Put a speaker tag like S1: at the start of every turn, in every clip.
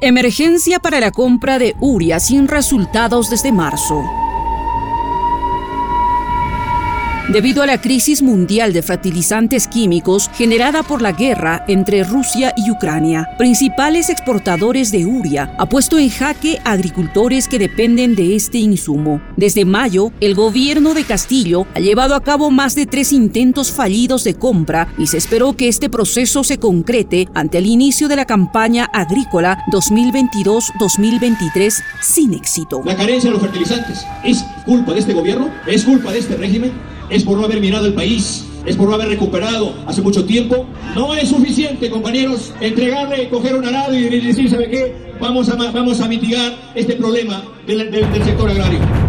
S1: Emergencia para la compra de uria sin resultados desde marzo. Debido a la crisis mundial de fertilizantes químicos generada por la guerra entre Rusia y Ucrania. Principales exportadores de uria ha puesto en jaque a agricultores que dependen de este insumo. Desde mayo, el gobierno de Castillo ha llevado a cabo más de tres intentos fallidos de compra y se esperó que este proceso se concrete ante el inicio de la campaña agrícola 2022-2023 sin éxito.
S2: La carencia de los fertilizantes es culpa de este gobierno, es culpa de este régimen es por no haber mirado el país, es por no haber recuperado hace mucho tiempo. No es suficiente, compañeros, entregarle, coger un arado y decir, ¿sabe qué? Vamos a, vamos a mitigar este problema del, del sector agrario.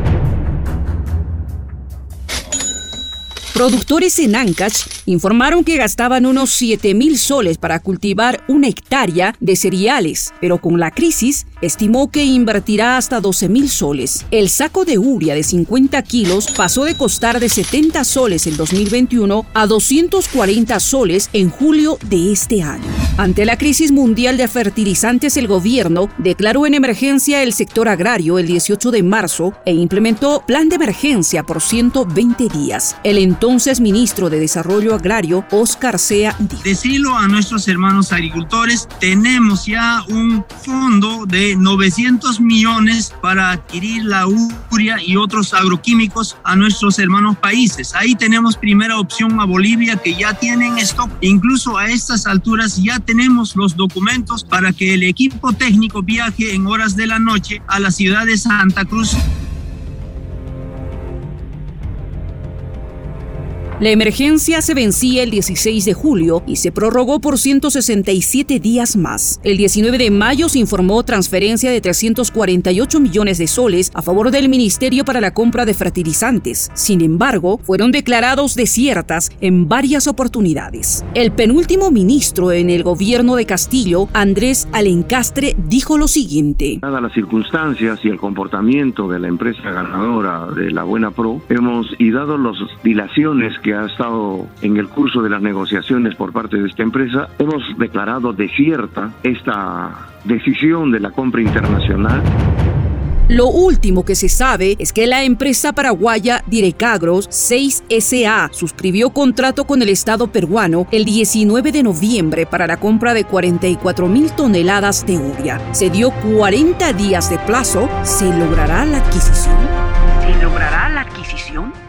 S1: Productores en Ancash informaron que gastaban unos 7 mil soles para cultivar una hectárea de cereales, pero con la crisis estimó que invertirá hasta 12 mil soles. El saco de uria de 50 kilos pasó de costar de 70 soles en 2021 a 240 soles en julio de este año. Ante la crisis mundial de fertilizantes, el gobierno declaró en emergencia el sector agrario el 18 de marzo e implementó plan de emergencia por 120 días. El entonces ministro de Desarrollo Agrario, Oscar Sea,
S3: dijo. Decirlo a nuestros hermanos agricultores, tenemos ya un fondo de 900 millones para adquirir la uria y otros agroquímicos a nuestros hermanos países. Ahí tenemos primera opción a Bolivia que ya tienen stock. Incluso a estas alturas ya tenemos los documentos para que el equipo técnico viaje en horas de la noche a la ciudad de Santa Cruz
S1: La emergencia se vencía el 16 de julio y se prorrogó por 167 días más. El 19 de mayo se informó transferencia de 348 millones de soles a favor del Ministerio para la compra de fertilizantes. Sin embargo, fueron declarados desiertas en varias oportunidades. El penúltimo ministro en el gobierno de Castillo, Andrés Alencastre, dijo lo siguiente.
S4: Dadas las circunstancias y el comportamiento de la empresa ganadora de la Buena Pro, hemos dado las dilaciones que ha estado en el curso de las negociaciones por parte de esta empresa, hemos declarado desierta esta decisión de la compra internacional.
S1: Lo último que se sabe es que la empresa paraguaya Direcagros 6 SA suscribió contrato con el Estado peruano el 19 de noviembre para la compra de 44 mil toneladas de uria. Se dio 40 días de plazo. ¿Se logrará la adquisición? ¿Se logrará la adquisición?